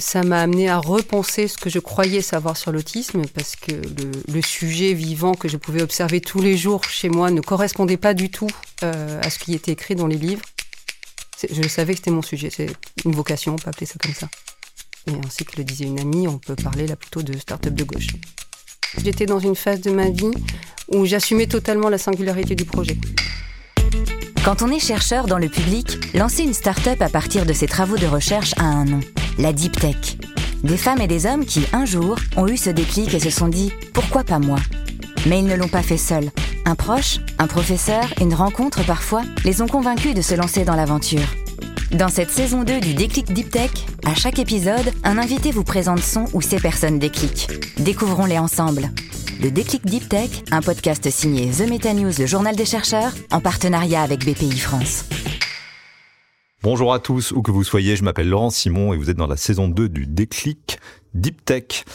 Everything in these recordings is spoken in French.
Ça m'a amené à repenser ce que je croyais savoir sur l'autisme parce que le, sujet vivant que je pouvais observer tous les jours chez moi ne correspondait pas du tout euh, à ce qui était écrit dans les livres. Je savais que c'était mon sujet, c'est une vocation, on peut appeler ça comme ça. Et ainsi que le disait une amie, on peut parler là plutôt de start-up de gauche. J'étais dans une phase de ma vie où j'assumais totalement la singularité du projet. Quand on est chercheur dans le public, lancer une start-up à partir de ses travaux de recherche a un nom, la Deep Tech. Des femmes et des hommes qui, un jour, ont eu ce déclic et se sont dit pourquoi pas moi? Mais ils ne l'ont pas fait seuls. Un proche, un professeur, une rencontre parfois, les ont convaincus de se lancer dans l'aventure. Dans cette saison 2 du Déclic Deep Tech, à chaque épisode, un invité vous présente son ou ses personnes déclic. Découvrons-les ensemble. Le Déclic Deep Tech, un podcast signé The Meta News, le journal des chercheurs, en partenariat avec BPI France. Bonjour à tous, où que vous soyez, je m'appelle Laurent Simon et vous êtes dans la saison 2 du Déclic Deep Tech.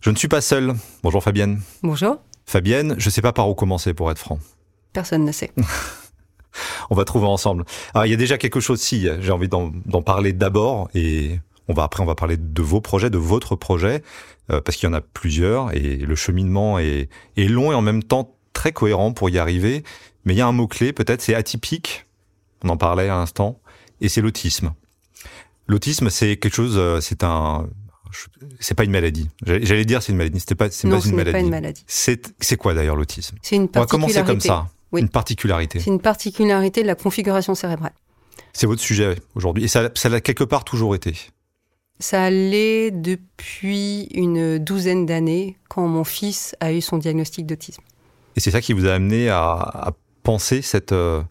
Je ne suis pas seul. Bonjour Fabienne. Bonjour. Fabienne, je ne sais pas par où commencer pour être franc. Personne ne sait. on va trouver ensemble. il y a déjà quelque chose, si, j'ai envie d'en parler d'abord, et on va après, on va parler de vos projets, de votre projet, euh, parce qu'il y en a plusieurs, et le cheminement est, est long et en même temps très cohérent pour y arriver. Mais il y a un mot-clé, peut-être, c'est atypique. On en parlait à l'instant, et c'est l'autisme. L'autisme, c'est quelque chose, euh, c'est un, c'est pas une maladie. J'allais dire c'est une maladie. C'était pas, c'est pas, une maladie. C'est quoi d'ailleurs l'autisme? C'est une particularité. On va commencer comme ça. Une particularité. C'est une particularité de la configuration cérébrale. C'est votre sujet aujourd'hui. Et ça, ça l'a quelque part toujours été. Ça l'est depuis une douzaine d'années, quand mon fils a eu son diagnostic d'autisme. Et c'est ça qui vous a amené à, penser cette, euh,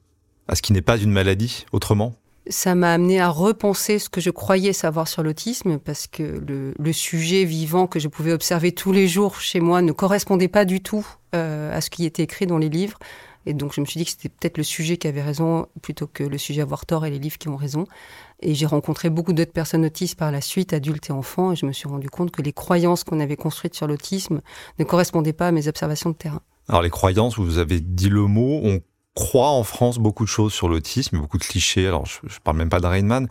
à ce qui n'est pas une maladie autrement? Ça m'a amené à repenser ce que je croyais savoir sur l'autisme parce que le, le, sujet vivant que je pouvais observer tous les jours chez moi ne correspondait pas du tout euh, à ce qui était écrit dans les livres. Et donc je me suis dit que c'était peut-être le sujet qui avait raison plutôt que le sujet avoir tort et les livres qui ont raison. Et j'ai rencontré beaucoup d'autres personnes autistes par la suite, adultes et enfants, et je me suis rendu compte que les croyances qu'on avait construites sur l'autisme ne correspondaient pas à mes observations de terrain. Alors les croyances, vous avez dit le mot, on croit en France beaucoup de choses sur l'autisme, beaucoup de clichés. Alors je, je parle même pas d'Areinman.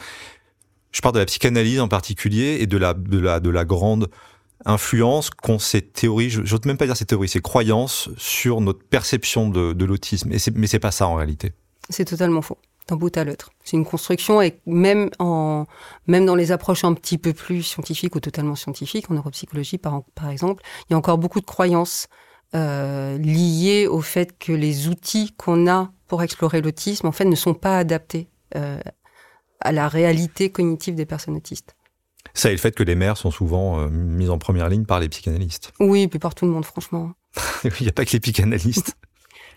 Je parle de la psychanalyse en particulier et de la, de la, de la grande influence qu'ont ces théories, je n'ose même pas dire ces théories, ces croyances sur notre perception de, de l'autisme. Mais c'est pas ça en réalité. C'est totalement faux, d'un bout à l'autre. C'est une construction et même, en, même dans les approches un petit peu plus scientifiques ou totalement scientifiques, en neuropsychologie par exemple, il y a encore beaucoup de croyances euh, liées au fait que les outils qu'on a pour explorer l'autisme, en fait, ne sont pas adaptés euh, à la réalité cognitive des personnes autistes. Ça et le fait que les mères sont souvent euh, mises en première ligne par les psychanalystes. Oui, puis par tout le monde, franchement. Il n'y a pas que les psychanalystes.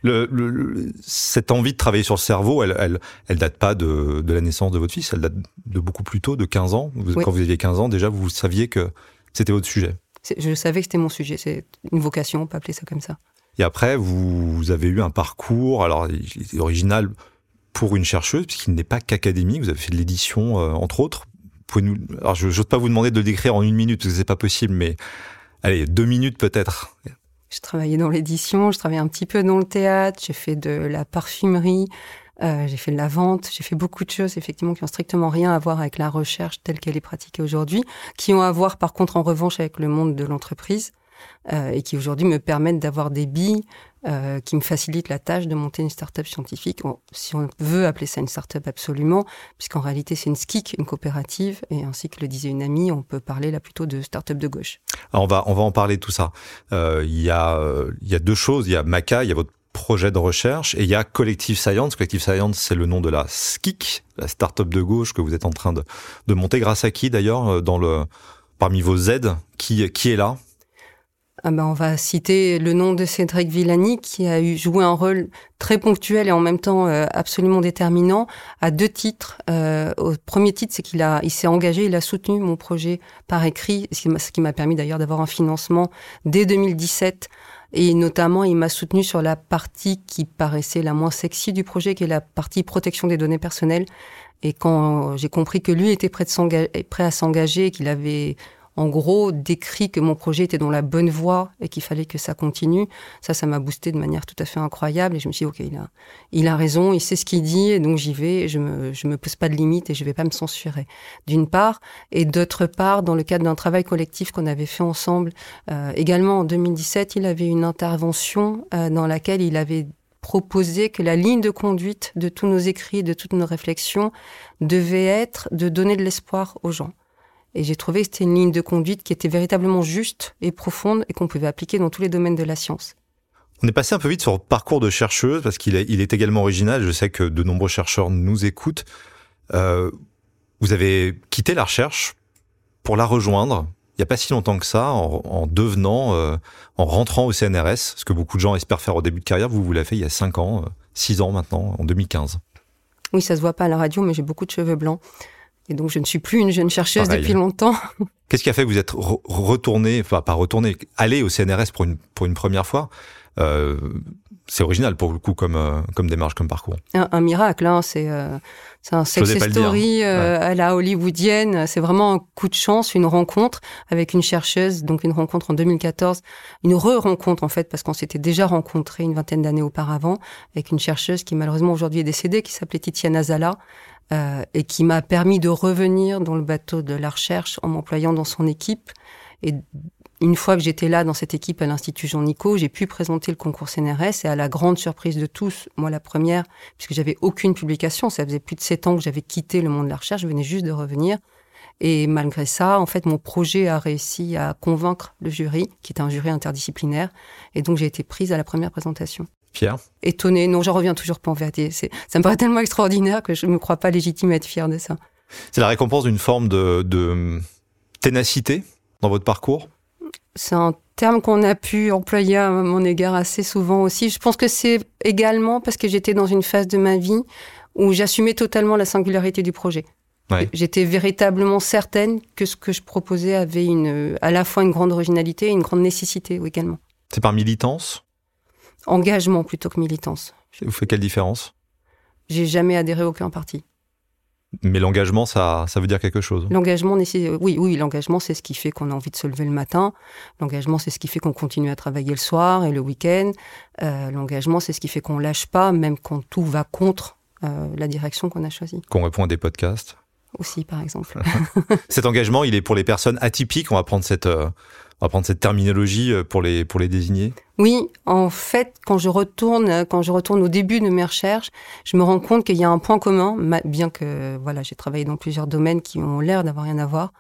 Le, le, cette envie de travailler sur le cerveau, elle, elle, elle date pas de, de, la naissance de votre fils, elle date de beaucoup plus tôt, de 15 ans. Quand vous aviez 15 ans, déjà, vous saviez que c'était votre sujet. Je savais que c'était mon sujet, c'est une vocation, on peut appeler ça comme ça. Et après, vous, avez eu un parcours, alors il est original pour une chercheuse, puisqu'il n'est pas qu'académique, vous avez fait de l'édition, euh, entre autres, pouvez nous, alors je n'ose pas vous demander de le décrire en une minute parce que c'est pas possible, mais allez, deux minutes peut-être. Je travaillais dans l'édition, je travaillais un petit peu dans le théâtre, j'ai fait de la parfumerie, euh, j'ai fait de la vente, j'ai fait beaucoup de choses effectivement qui ont strictement rien à voir avec la recherche telle qu'elle est pratiquée aujourd'hui, qui ont à voir par contre en revanche avec le monde de l'entreprise. Euh, et qui aujourd'hui me permettent d'avoir des billes euh, qui me facilitent la tâche de monter une start-up scientifique, si on veut appeler ça une start-up absolument, puisqu'en réalité c'est une SKIC, une coopérative, et ainsi que le disait une amie, on peut parler là plutôt de start-up de gauche. Alors on va, on va en parler tout ça. Euh, il y, a, il y a deux choses, il y a Maca, il y a votre projet de recherche et il y a Collective Science. Collective Science, c'est le nom de la SKIC, la start-up de gauche que vous êtes en train de, de monter. Grâce à qui d'ailleurs dans le parmi vos aides qui, qui est là? Ah ben, on va citer le nom de Cédric Villani qui a eu joué un rôle très ponctuel et en même temps euh, absolument déterminant à deux titres. Euh, au premier titre, c'est qu'il a, il s'est engagé, il a soutenu mon projet par écrit, ce qui m'a permis d'ailleurs d'avoir un financement dès 2017. Et notamment, il m'a soutenu sur la partie qui paraissait la moins sexy du projet, qui est la partie protection des données personnelles. Et quand j'ai compris que lui était prêt, de prêt à s'engager, qu'il avait en gros, décrit que mon projet était dans la bonne voie et qu'il fallait que ça continue. Ça, ça m'a boosté de manière tout à fait incroyable. Et je me suis dit, OK, il a, il a raison, il sait ce qu'il dit, et donc j'y vais. Je me, je me pose pas de limites et je vais pas me censurer. D'une part. Et d'autre part, dans le cadre d'un travail collectif qu'on avait fait ensemble, euh, également en 2017, il avait une intervention euh, dans laquelle il avait proposé que la ligne de conduite de tous nos écrits, de toutes nos réflexions, devait être de donner de l'espoir aux gens. Et j'ai trouvé que c'était une ligne de conduite qui était véritablement juste et profonde et qu'on pouvait appliquer dans tous les domaines de la science. On est passé un peu vite sur le parcours de chercheuse parce qu'il est, il est également original. Je sais que de nombreux chercheurs nous écoutent. Euh, vous avez quitté la recherche pour la rejoindre. Il n'y a pas si longtemps que ça, en, devenant, euh, en rentrant au CNRS, ce que beaucoup de gens espèrent faire au début de carrière. Vous, vous l'avez fait il y a 5 ans, 6 euh, ans maintenant, en 2015. Oui, ça se voit pas à la radio, mais j'ai beaucoup de cheveux blancs. Et donc, je ne suis plus une jeune chercheuse depuis longtemps. Qu'est-ce qui a fait que vous êtes retourné, enfin pas retourné, allé au CNRS pour une, pour une première fois? Euh, C'est original pour le coup comme, euh, comme démarche, comme parcours. Un, miracle, hein, c'est euh, c'est un success story euh, à la hollywoodienne. C'est vraiment un coup de chance, une rencontre avec une chercheuse, donc une rencontre en 2014, une re-rencontre en fait, parce qu'on s'était déjà rencontré une vingtaine d'années auparavant, avec une chercheuse qui malheureusement aujourd'hui est décédée, qui s'appelait Titiana Zala, euh, et qui m'a permis de revenir dans le bateau de la recherche en m'employant dans son équipe. Et une fois que j'étais là dans cette équipe à l'Institut Jean Nico, j'ai pu présenter le concours CNRS et à la grande surprise de tous, moi la première, puisque j'avais aucune publication, ça faisait plus de sept ans que j'avais quitté le monde de la recherche, je venais juste de revenir. Et malgré ça, en fait, mon projet a réussi à convaincre le jury, qui est un jury interdisciplinaire, et donc j'ai été prise à la première présentation. Fier Étonné. Non, j'en reviens toujours pas en vérité. Ça me paraît tellement extraordinaire que je ne me crois pas légitime à être fier de ça. C'est la récompense d'une forme de, ténacité dans votre parcours? C'est un terme qu'on a pu employer à mon égard assez souvent aussi. Je pense que c'est également parce que j'étais dans une phase de ma vie où j'assumais totalement la singularité du projet. J'étais véritablement certaine que ce que je proposais avait une, à la fois une grande originalité et une grande nécessité également. C'est par militance? Engagement plutôt que militance. Vous faites quelle différence? J'ai jamais adhéré à aucun parti. Mais l'engagement, ça, ça veut dire quelque chose. L'engagement, oui, oui, l'engagement, c'est ce qui fait qu'on a envie de se lever le matin. L'engagement, c'est ce qui fait qu'on continue à travailler le soir et le week-end. Euh, l'engagement, c'est ce qui fait qu'on lâche pas, même quand tout va contre euh, la direction qu'on a choisie. Qu'on répond à des podcasts. Aussi, par exemple. Cet engagement, il est pour les personnes atypiques. On va prendre cette, euh, on va prendre cette terminologie euh, pour les, pour les désigner Oui, en fait, quand je retourne, quand je retourne au début de mes recherches, je me rends compte qu'il y a un point commun, bien que voilà, j'ai travaillé dans plusieurs domaines qui ont l'air d'avoir rien à voir.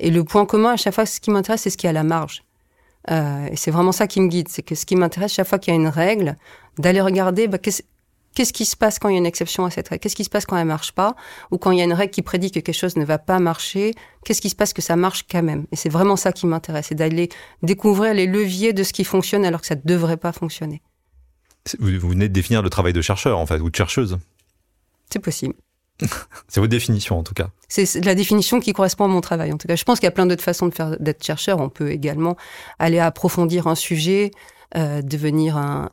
Et le point commun, à chaque fois, ce qui m'intéresse, c'est ce qui est à la marge. Euh, et c'est vraiment ça qui me guide, c'est que ce qui m'intéresse, chaque fois qu'il y a une règle, d'aller regarder bah, qui se passe quand il y a une exception à cette règle? Qu'est-ce qui se passe quand elle marche pas? Ou quand il y a une règle qui prédit que quelque chose ne va pas marcher Qu'est-ce qui se passe que ça marche quand même? Et c'est vraiment ça qui m'intéresse, c'est d'aller découvrir les leviers de ce qui fonctionne alors que ça ne devrait pas fonctionner. Vous venez de définir le travail de chercheur, en fait, ou de chercheuse. C'est possible. c'est votre définition, en tout cas. C'est la définition qui correspond à mon travail, en tout cas. Je pense qu'il y a plein d'autres façons de faire d'être chercheur. On peut également aller approfondir un sujet, euh, devenir un,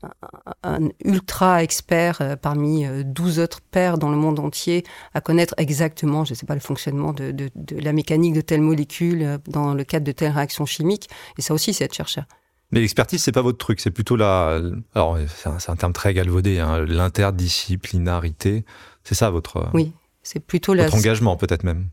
ultra expert euh, parmi 12 euh, autres pairs dans le monde entier, à connaître exactement, je ne sais pas, le fonctionnement de, la mécanique de telle molécule dans le cadre de telle réaction chimique. Et ça aussi, c'est être chercheur. Mais l'expertise, c'est pas votre truc, c'est plutôt la. Alors, c'est un, terme très galvaudé, hein, l'interdisciplinarité. C'est ça votre. Oui, c'est plutôt votre engagement, peut-être même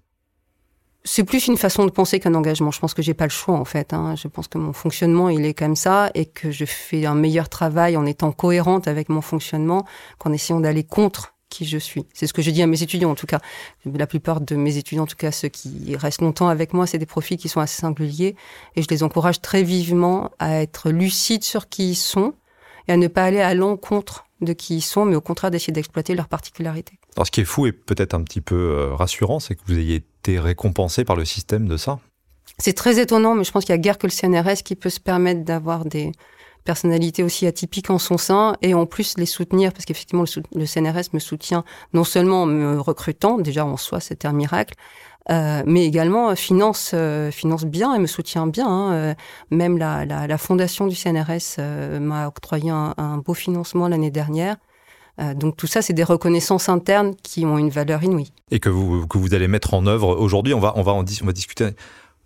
c'est plus une façon de penser qu'un engagement. Je pense que j'ai pas le choix en fait. Hein. Je pense que mon fonctionnement il est comme ça et que je fais un meilleur travail en étant cohérente avec mon fonctionnement qu'en essayant d'aller contre qui je suis. C'est ce que je dis à mes étudiants en tout cas. La plupart de mes étudiants, en tout cas ceux qui restent longtemps avec moi, c'est des profils qui sont assez singuliers et je les encourage très vivement à être lucides sur qui ils sont et à ne pas aller à l'encontre de qui ils sont, mais au contraire d'essayer d'exploiter leurs particularités. Alors ce qui est fou et peut-être un petit peu euh, rassurant, c'est que vous ayez été récompensé par le système de ça. C'est très étonnant, mais je pense qu'il y a guère que le CNRS qui peut se permettre d'avoir des personnalités aussi atypiques en son sein et en plus les soutenir, parce qu'effectivement le, CNRS me soutient non seulement en me recrutant, déjà en soi c'était un miracle, euh, mais également finance euh, finance bien et me soutient bien. Hein. même la, la, fondation du CNRS m'a octroyé un, beau financement l'année dernière. Euh, donc tout ça, c'est des reconnaissances internes qui ont une valeur inouïe. Et que vous, que vous allez mettre en œuvre aujourd'hui. On va, on, va on va discuter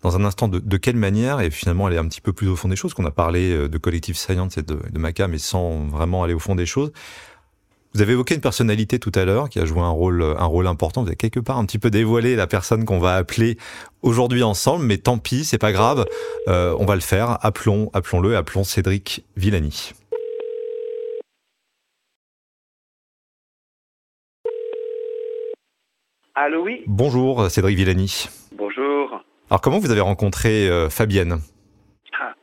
dans un instant de, quelle manière, et finalement aller un petit peu plus au fond des choses, qu'on a parlé euh, de Collective Science et de, de Maca, mais sans vraiment aller au fond des choses. Vous avez évoqué une personnalité tout à l'heure qui a joué un rôle, un rôle important. Vous avez quelque part un petit peu dévoilé la personne qu'on va appeler aujourd'hui ensemble, mais tant pis, c'est pas grave. Euh, on va le faire. Appelons, appelons-le, appelons Cédric Villani. Allô, oui. Bonjour, Cédric Villani. Bonjour. Alors, comment vous avez rencontré euh, Fabienne? Ah,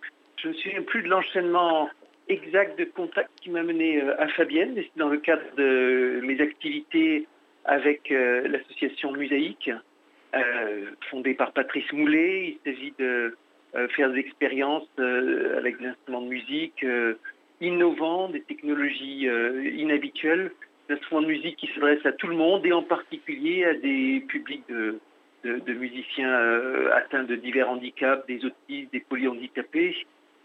Je me souviens plus de l'enchaînement exact de contact qui m'a mené euh, à Fabienne. C'est dans le cadre de mes activités avec euh, l'association Musaïque, fondée par Patrice Moulet. Il s'agit de faire des expériences avec des instruments de musique innovants, des technologies inhabituelles, des instruments de musique qui s'adressent à tout le monde et en particulier à des publics de, de, de musiciens atteints de divers handicaps, des autistes, des polyhandicapés.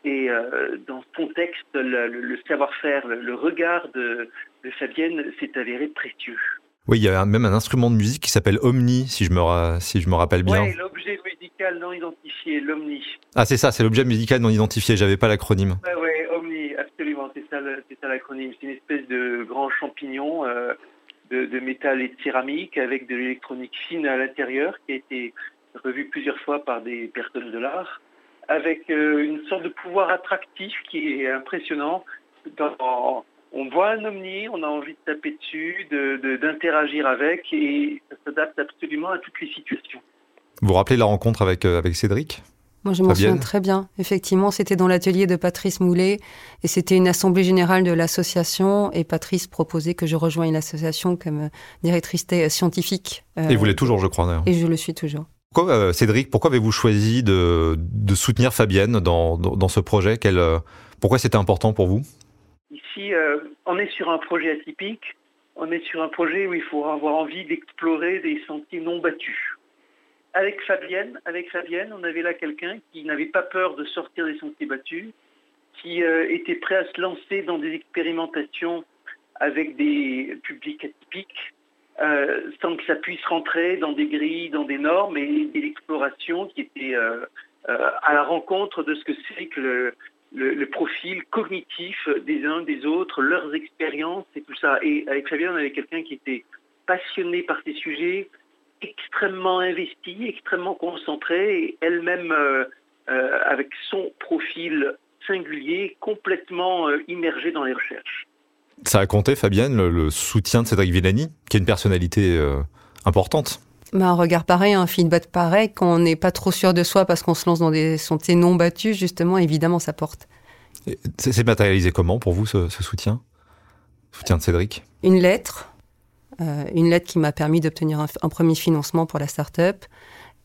Et euh, dans ce contexte, le, le savoir-faire, le, regard de, de Fabienne s'est avéré précieux. Oui, il y a même un instrument de musique qui s'appelle Omni, si je me, si je me rappelle bien. Oui, l'objet musical non identifié, l'Omni. Ah, c'est ça, c'est l'objet musical non identifié, j'avais pas l'acronyme. Oui, ouais, Omni, absolument, c'est ça, ça l'acronyme. C'est une espèce de grand euh, de, de, métal et de céramique avec de l'électronique fine à l'intérieur qui a été revu plusieurs fois par des personnes de l'art avec euh, une sorte de pouvoir attractif qui est impressionnant. Dans, on voit un omni, on a envie de taper dessus, d'interagir de, avec, et ça s'adapte absolument à toutes les situations. Vous vous rappelez la rencontre avec, euh, avec Cédric? Moi, je m'en souviens très bien. Effectivement, c'était dans l'atelier de Patrice Moulet et c'était une assemblée générale de l'association et Patrice proposait que je rejoigne l'association comme directrice scientifique. et vous l'êtes toujours, je crois. Et je le suis toujours. Pourquoi, euh, Cédric, pourquoi avez-vous choisi de, de, soutenir Fabienne dans, dans, dans ce projet? Quel, euh, Pourquoi c'était important pour vous? Ici, euh, on est sur un projet atypique. On est sur un projet où il faut avoir envie d'explorer des sentiers non battus. Avec Fabienne, avec Fabienne, on avait là quelqu'un qui n'avait pas peur de sortir des sentiers battus, qui euh, était prêt à se lancer dans des expérimentations avec des publics atypiques, euh, sans que ça puisse rentrer dans des grilles, dans des normes et de l'exploration qui était euh, à la rencontre de ce que c'est que le, profil cognitif des uns des autres, leurs expériences et tout ça. Et avec Fabien, on avait quelqu'un qui était passionné par ces sujets, extrêmement investi, extrêmement concentré, et elle-même euh, euh, avec son profil singulier, complètement euh, immergée dans les recherches. Ça a compté, Fabienne, le, le, soutien de Cédric Villani, qui est une personnalité euh, importante bah, un regard pareil, un feedback pareil, quand on n'est pas trop sûr de soi parce qu'on se lance dans des sentiers non battus, justement, évidemment, ça porte. C'est matérialisé comment pour vous ce, ce soutien? Soutien de Cédric? Une lettre, une lettre qui m'a permis d'obtenir un, un, premier financement pour la start-up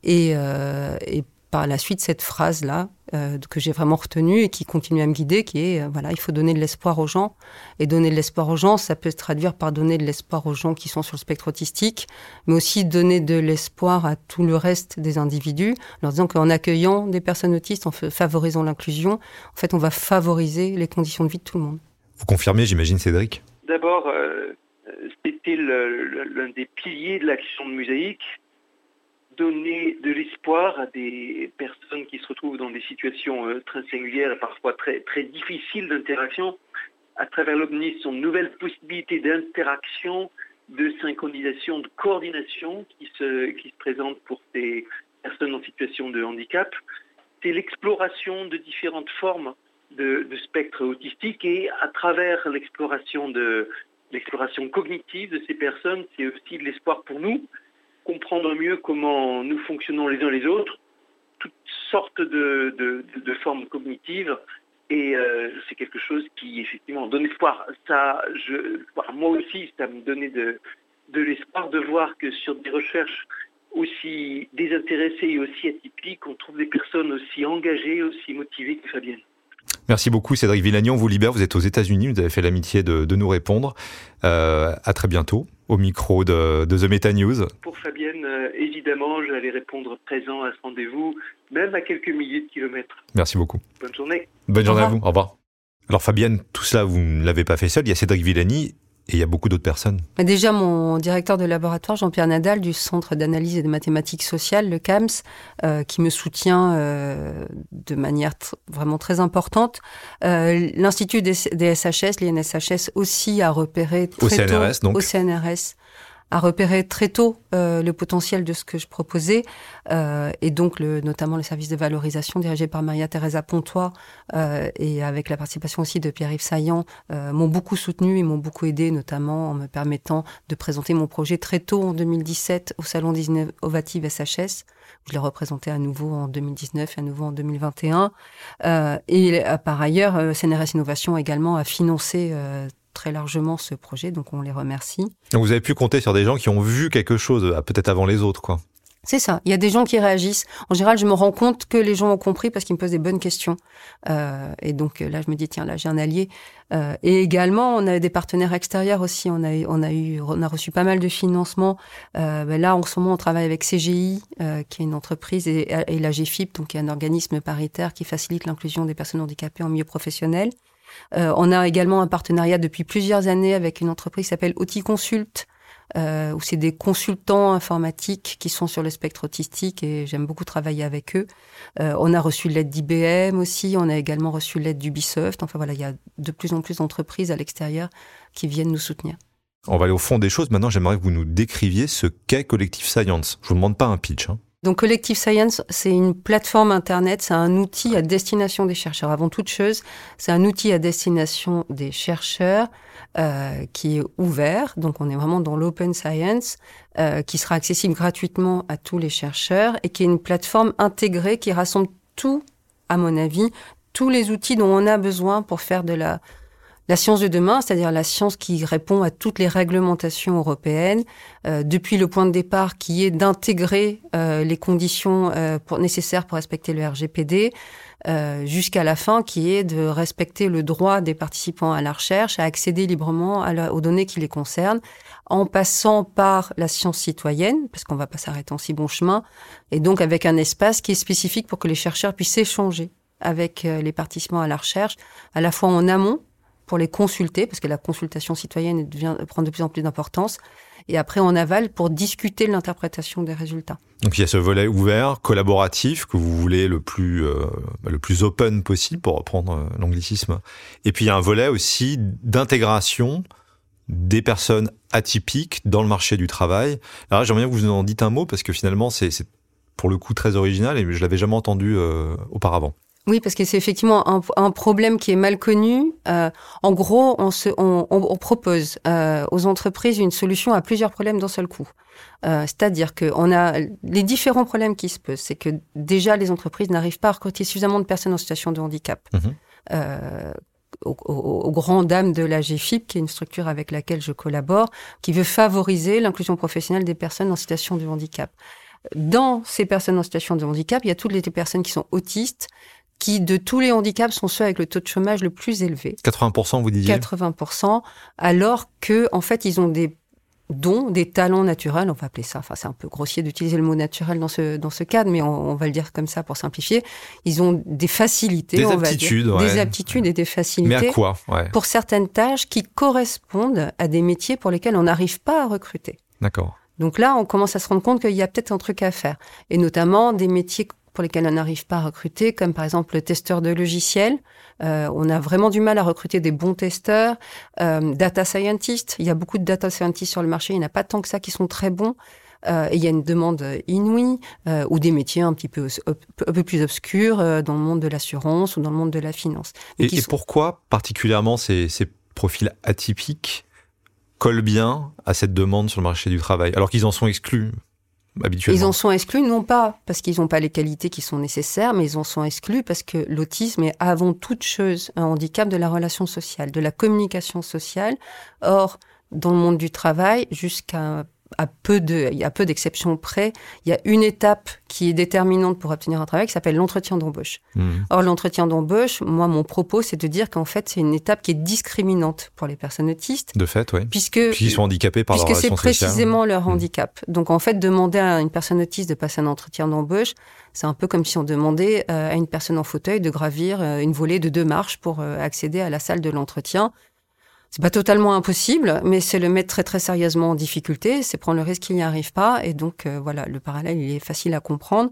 et, euh, et par la suite cette phrase-là euh, que j'ai vraiment retenue et qui continue à me guider, qui est euh, voilà, il faut donner de l'espoir aux gens. Et donner de l'espoir aux gens, ça peut se traduire par donner de l'espoir aux gens qui sont sur le spectre autistique, mais aussi donner de l'espoir à tout le reste des individus, en leur disant qu'en accueillant des personnes autistes, en favorisant l'inclusion, en fait, on va favoriser les conditions de vie de tout le monde. Vous confirmez, j'imagine, Cédric? D'abord, euh, c'était l'un des piliers de l'action de Musaïque donner de l'espoir à des personnes qui se retrouvent dans des situations euh, très singulières et parfois très, difficiles d'interaction. À travers l'OMNI, sont nouvelles possibilités d'interaction, de synchronisation, de coordination qui se, qui se présentent pour ces personnes en situation de handicap. C'est l'exploration de différentes formes de, spectre autistique et à travers l'exploration de l'exploration cognitive de ces personnes, c'est aussi de l'espoir pour nous comprendre mieux comment nous fonctionnons les uns les autres, toutes sortes de, formes cognitives. Et euh, c'est quelque chose qui, effectivement, donne espoir. Ça, moi aussi, ça me donnait de, de l'espoir de voir que sur des recherches aussi désintéressées et aussi atypiques, on trouve des personnes aussi engagées, aussi motivées que Fabienne. Merci beaucoup Cédric Villani, on vous libère, vous êtes aux États-Unis, vous avez fait l'amitié de, de, nous répondre. Euh, à très bientôt au micro de, de The Meta News. Pour Fabienne, euh, évidemment, j'allais répondre présent à ce rendez-vous, même à quelques milliers de kilomètres. Merci beaucoup. Bonne journée. Bonne journée à vous, au revoir. Alors Fabienne, tout cela, vous ne l'avez pas fait seul, il y a Cédric Villani Et il y a beaucoup d'autres personnes. Mais déjà, mon directeur de laboratoire, Jean-Pierre Nadal, du Centre d'analyse et de mathématiques sociales, le CAMS, euh, qui me soutient euh, de manière vraiment très importante. Euh, L'Institut des, des, SHS, l'INSHS aussi a repéré très au CNRS, tôt, donc. au CNRS, a repéré très tôt euh, le potentiel de ce que je proposais euh, et donc le, notamment le service de valorisation dirigé par Maria Teresa Pontois euh, et avec la participation aussi de Pierre-Yves Saillant euh, m'ont beaucoup soutenu et m'ont beaucoup aidé notamment en me permettant de présenter mon projet très tôt en 2017 au salon 19 Ovative SHS je l'ai représenté à nouveau en 2019 et à nouveau en 2021 euh, et par ailleurs CNRS Innovation également a financé très largement ce projet, donc on les remercie. Donc vous avez pu compter sur des gens qui ont vu quelque chose, peut-être avant les autres, quoi. C'est ça. Il y a des gens qui réagissent. En général, je me rends compte que les gens ont compris parce qu'ils me posent des bonnes questions. Euh, et donc là, je me dis tiens, là, j'ai un allié. Euh, et également, on a des partenaires extérieurs aussi. On a, on a eu, on a reçu pas mal de financements. Euh, ben là, en ce moment, on travaille avec CGI, euh, qui est une entreprise, et, et la GFIP, donc qui est un organisme paritaire qui facilite l'inclusion des personnes handicapées en milieu professionnel. Euh, on a également un partenariat depuis plusieurs années avec une entreprise qui s'appelle Outil Consult, euh, où c'est des consultants informatiques qui sont sur le spectre autistique et j'aime beaucoup travailler avec eux. Euh, on a reçu l'aide d'IBM aussi, on a également reçu l'aide d'Ubisoft. Enfin voilà, il y a de plus en plus d'entreprises à l'extérieur qui viennent nous soutenir. On va aller au fond des choses. Maintenant, j'aimerais que vous nous décriviez ce qu'est Collective Science. Je vous demande pas un pitch. Hein. Donc Collective Science, c'est une plateforme Internet, c'est un outil à destination des chercheurs. Avant toute chose, c'est un outil à destination des chercheurs euh, qui est ouvert, donc on est vraiment dans l'open science, euh, qui sera accessible gratuitement à tous les chercheurs et qui est une plateforme intégrée qui rassemble tout, à mon avis, tous les outils dont on a besoin pour faire de la la science de demain, c'est-à-dire la science qui répond à toutes les réglementations européennes, euh, depuis le point de départ qui est d'intégrer euh, les conditions euh, pour, nécessaires pour respecter le RGPD, euh, jusqu'à la fin qui est de respecter le droit des participants à la recherche à accéder librement à la, aux données qui les concernent, en passant par la science citoyenne, parce qu'on va pas s'arrêter en si bon chemin, et donc avec un espace qui est spécifique pour que les chercheurs puissent échanger avec euh, les participants à la recherche, à la fois en amont, pour les consulter, parce que la consultation citoyenne prend de plus en plus d'importance, et après en aval pour discuter l'interprétation des résultats. Donc il y a ce volet ouvert, collaboratif, que vous voulez le plus, euh, le plus open possible, pour reprendre euh, l'anglicisme. Et puis il y a un volet aussi d'intégration des personnes atypiques dans le marché du travail. Alors j'aimerais bien que vous en dites un mot, parce que finalement c'est pour le coup très original, et je l'avais jamais entendu euh, auparavant. Oui, parce que c'est effectivement un, un, problème qui est mal connu. Euh, en gros, on, se, on, on propose euh, aux entreprises une solution à plusieurs problèmes d'un seul coup. Euh, C'est-à-dire qu'on a les différents problèmes qui se posent. C'est que déjà, les entreprises n'arrivent pas à recruter suffisamment de personnes en situation de handicap. Mmh. Aux, aux, aux grandes dames de la GFIP, qui est une structure avec laquelle je collabore, qui veut favoriser l'inclusion professionnelle des personnes en situation de handicap. Dans ces personnes en situation de handicap, il y a toutes les personnes qui sont autistes, qui, de tous les handicaps, sont ceux avec le taux de chômage le plus élevé. 80%, vous disiez? 80%, alors que, en fait, ils ont des dons, des talents naturels, on va appeler ça, enfin c'est un peu grossier d'utiliser le mot naturel dans ce, dans ce cadre, mais on, on, va le dire comme ça pour simplifier, ils ont des facilités, des on aptitudes, va dire, ouais. des aptitudes et des facilités. Mais à quoi ouais. Pour certaines tâches qui correspondent à des métiers pour lesquels on n'arrive pas à recruter. D'accord. Donc là, on commence à se rendre compte qu'il y a peut-être un truc à faire, et notamment des métiers pour lesquels on n'arrive pas à recruter, comme par exemple le testeur de logiciels. Euh, on a vraiment du mal à recruter des bons testeurs. Euh, data scientists, il y a beaucoup de data scientists sur le marché, il n'y en a pas tant que ça qui sont très bons. Euh, et il y a une demande inouïe, euh, ou des métiers un petit peu, un peu plus obscurs euh, dans le monde de l'assurance ou dans le monde de la finance. Et, et sont... pourquoi particulièrement ces, ces profils atypiques collent bien à cette demande sur le marché du travail, alors qu'ils en sont exclus? Ils en sont exclus, non pas parce qu'ils n'ont pas les qualités qui sont nécessaires, mais ils en sont exclus parce que l'autisme est avant toute chose un handicap de la relation sociale, de la communication sociale. Or, dans le monde du travail, jusqu'à à peu de, il y a peu d'exceptions près, il y a une étape qui est déterminante pour obtenir un travail qui s'appelle l'entretien d'embauche. Mmh. Or, l'entretien d'embauche, moi, mon propos, c'est de dire qu'en fait, c'est une étape qui est discriminante pour les personnes autistes. De fait, oui. Puisque, Puisqu'ils sont handicapés par puisque c'est précisément leur handicap. Mmh. Donc, en fait, demander à une personne autiste de passer un entretien d'embauche, c'est un peu comme si on demandait à une personne en fauteuil de gravir une volée de deux marches pour accéder à la salle de l'entretien C'est pas totalement impossible, mais c'est le mettre très très sérieusement en difficulté, c'est prendre le risque qu'il n'y arrive pas. Et donc euh, voilà, le parallèle il est facile à comprendre.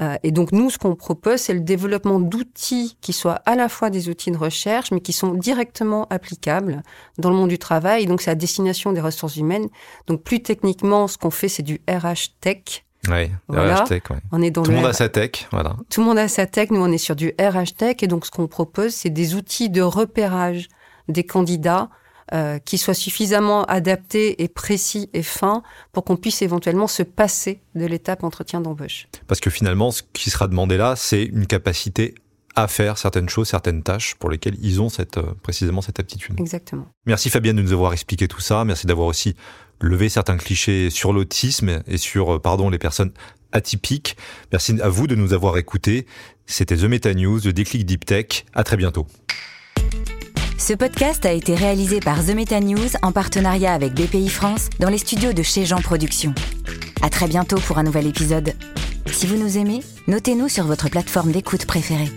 Euh, et donc nous, ce qu'on propose, c'est le développement d'outils qui soient à la fois des outils de recherche, mais qui sont directement applicables dans le monde du travail. Et donc c'est à destination des ressources humaines. Donc plus techniquement, ce qu'on fait, c'est du RH Tech. Oui, RH Tech. On est dans Tout le monde a sa tech, voilà. Tout le monde a sa tech. Nous, on est sur du RH Tech. Et donc ce qu'on propose, c'est des outils de repérage des candidats euh, qui soient suffisamment adaptés et précis et fins pour qu'on puisse éventuellement se passer de l'étape entretien d'embauche. Parce que finalement, ce qui sera demandé là, c'est une capacité à faire certaines choses, certaines tâches pour lesquelles ils ont cette, euh, précisément cette aptitude. Exactement. Merci Fabienne de nous avoir expliqué tout ça. Merci d'avoir aussi levé certains clichés sur l'autisme et sur, euh, pardon, les personnes atypiques. Merci à vous de nous avoir écoutés. C'était The Meta News, le déclic Deep Tech. À très bientôt. Ce podcast a été réalisé par The Meta News en partenariat avec BPI France dans les studios de chez Jean Productions. À très bientôt pour un nouvel épisode. Si vous nous aimez, notez-nous sur votre plateforme d'écoute préférée.